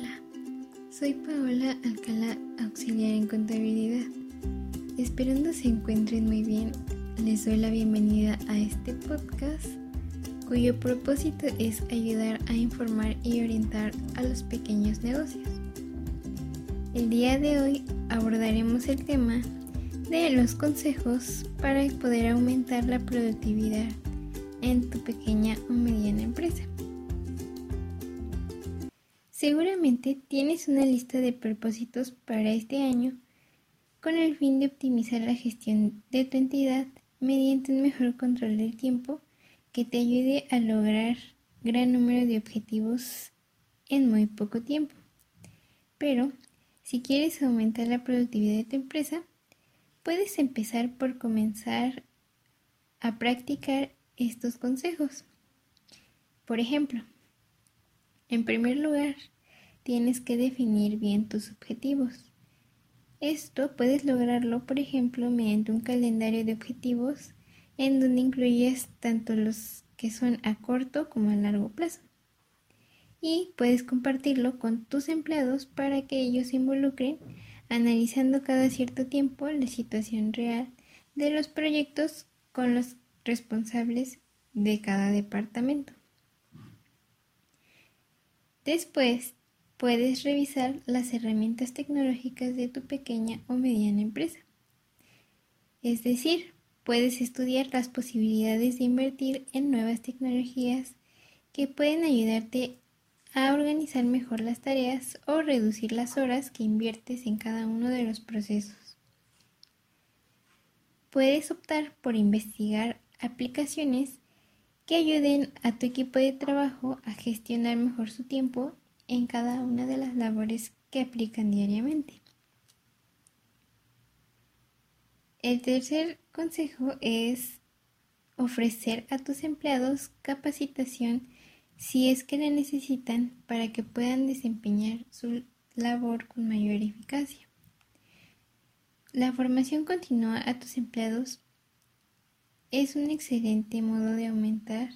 Hola, soy Paola Alcalá, auxiliar en contabilidad. Esperando se encuentren muy bien, les doy la bienvenida a este podcast cuyo propósito es ayudar a informar y orientar a los pequeños negocios. El día de hoy abordaremos el tema de los consejos para poder aumentar la productividad en tu pequeña o mediana empresa. Seguramente tienes una lista de propósitos para este año con el fin de optimizar la gestión de tu entidad mediante un mejor control del tiempo que te ayude a lograr gran número de objetivos en muy poco tiempo. Pero si quieres aumentar la productividad de tu empresa, puedes empezar por comenzar a practicar estos consejos. Por ejemplo, en primer lugar, tienes que definir bien tus objetivos. Esto puedes lograrlo, por ejemplo, mediante un calendario de objetivos en donde incluyes tanto los que son a corto como a largo plazo. Y puedes compartirlo con tus empleados para que ellos se involucren analizando cada cierto tiempo la situación real de los proyectos con los responsables de cada departamento. Después, puedes revisar las herramientas tecnológicas de tu pequeña o mediana empresa. Es decir, puedes estudiar las posibilidades de invertir en nuevas tecnologías que pueden ayudarte a organizar mejor las tareas o reducir las horas que inviertes en cada uno de los procesos. Puedes optar por investigar aplicaciones que ayuden a tu equipo de trabajo a gestionar mejor su tiempo en cada una de las labores que aplican diariamente. El tercer consejo es ofrecer a tus empleados capacitación si es que la necesitan para que puedan desempeñar su labor con mayor eficacia. La formación continua a tus empleados es un excelente modo de aumentar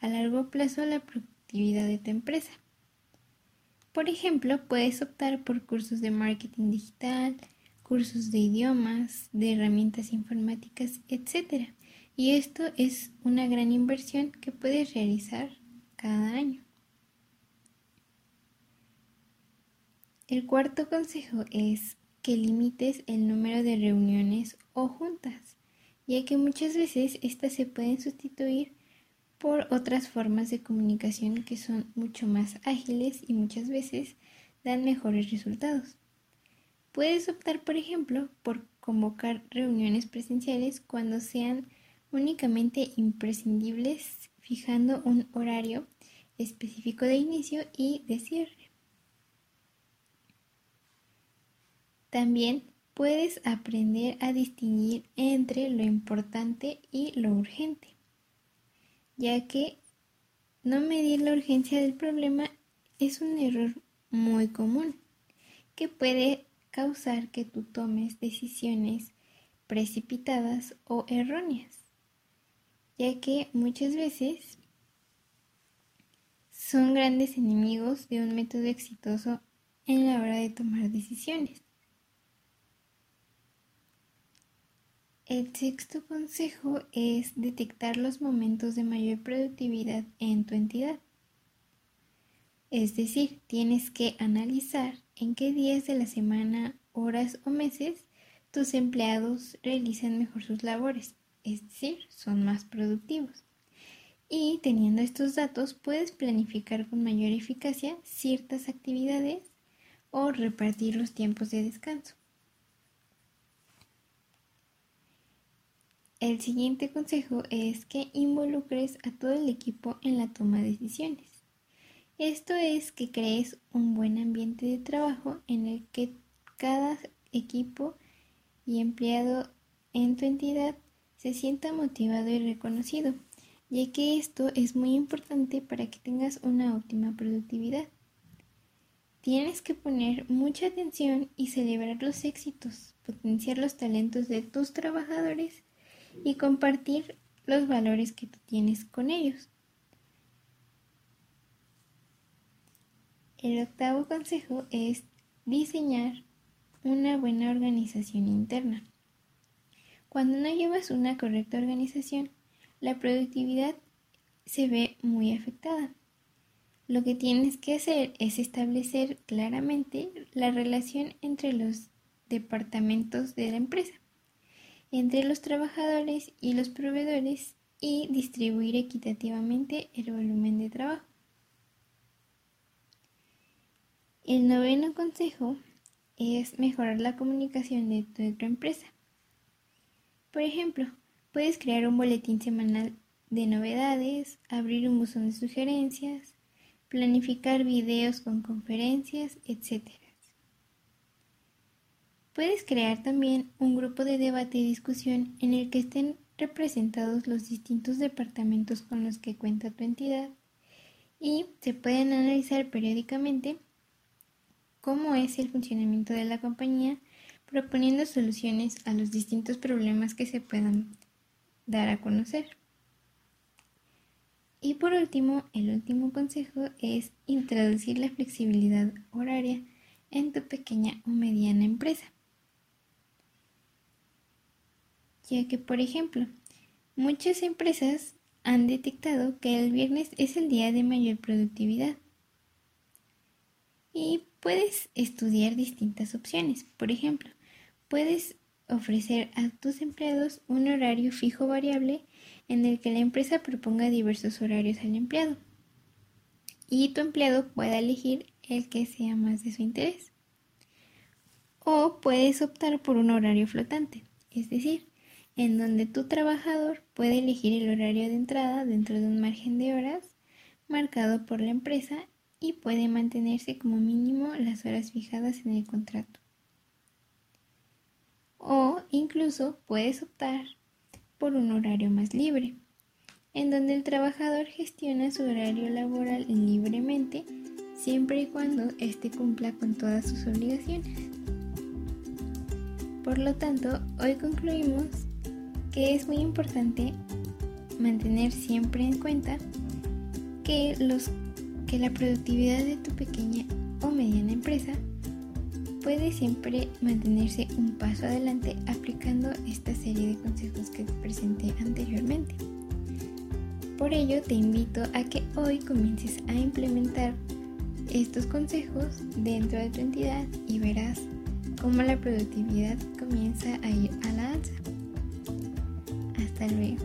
a largo plazo la productividad de tu empresa. Por ejemplo, puedes optar por cursos de marketing digital, cursos de idiomas, de herramientas informáticas, etc. Y esto es una gran inversión que puedes realizar cada año. El cuarto consejo es que limites el número de reuniones o juntas ya que muchas veces estas se pueden sustituir por otras formas de comunicación que son mucho más ágiles y muchas veces dan mejores resultados. Puedes optar, por ejemplo, por convocar reuniones presenciales cuando sean únicamente imprescindibles, fijando un horario específico de inicio y de cierre. También puedes aprender a distinguir entre lo importante y lo urgente, ya que no medir la urgencia del problema es un error muy común que puede causar que tú tomes decisiones precipitadas o erróneas, ya que muchas veces son grandes enemigos de un método exitoso en la hora de tomar decisiones. El sexto consejo es detectar los momentos de mayor productividad en tu entidad. Es decir, tienes que analizar en qué días de la semana, horas o meses tus empleados realizan mejor sus labores, es decir, son más productivos. Y teniendo estos datos puedes planificar con mayor eficacia ciertas actividades o repartir los tiempos de descanso. El siguiente consejo es que involucres a todo el equipo en la toma de decisiones. Esto es que crees un buen ambiente de trabajo en el que cada equipo y empleado en tu entidad se sienta motivado y reconocido, ya que esto es muy importante para que tengas una óptima productividad. Tienes que poner mucha atención y celebrar los éxitos, potenciar los talentos de tus trabajadores y compartir los valores que tú tienes con ellos. El octavo consejo es diseñar una buena organización interna. Cuando no llevas una correcta organización, la productividad se ve muy afectada. Lo que tienes que hacer es establecer claramente la relación entre los departamentos de la empresa, entre los trabajadores y los proveedores y distribuir equitativamente el volumen de trabajo. El noveno consejo es mejorar la comunicación de tu empresa. Por ejemplo, puedes crear un boletín semanal de novedades, abrir un buzón de sugerencias, planificar videos con conferencias, etc. Puedes crear también un grupo de debate y discusión en el que estén representados los distintos departamentos con los que cuenta tu entidad y se pueden analizar periódicamente cómo es el funcionamiento de la compañía, proponiendo soluciones a los distintos problemas que se puedan dar a conocer. Y por último, el último consejo es introducir la flexibilidad horaria en tu pequeña o mediana empresa. Ya que, por ejemplo, muchas empresas han detectado que el viernes es el día de mayor productividad. Y puedes estudiar distintas opciones. Por ejemplo, puedes ofrecer a tus empleados un horario fijo variable en el que la empresa proponga diversos horarios al empleado y tu empleado pueda elegir el que sea más de su interés. O puedes optar por un horario flotante, es decir, en donde tu trabajador puede elegir el horario de entrada dentro de un margen de horas marcado por la empresa y puede mantenerse como mínimo las horas fijadas en el contrato. O incluso puedes optar por un horario más libre, en donde el trabajador gestiona su horario laboral libremente siempre y cuando éste cumpla con todas sus obligaciones. Por lo tanto, hoy concluimos que es muy importante mantener siempre en cuenta que los que la productividad de tu pequeña o mediana empresa puede siempre mantenerse un paso adelante aplicando esta serie de consejos que te presenté anteriormente. Por ello te invito a que hoy comiences a implementar estos consejos dentro de tu entidad y verás cómo la productividad comienza a ir a la alza. anyway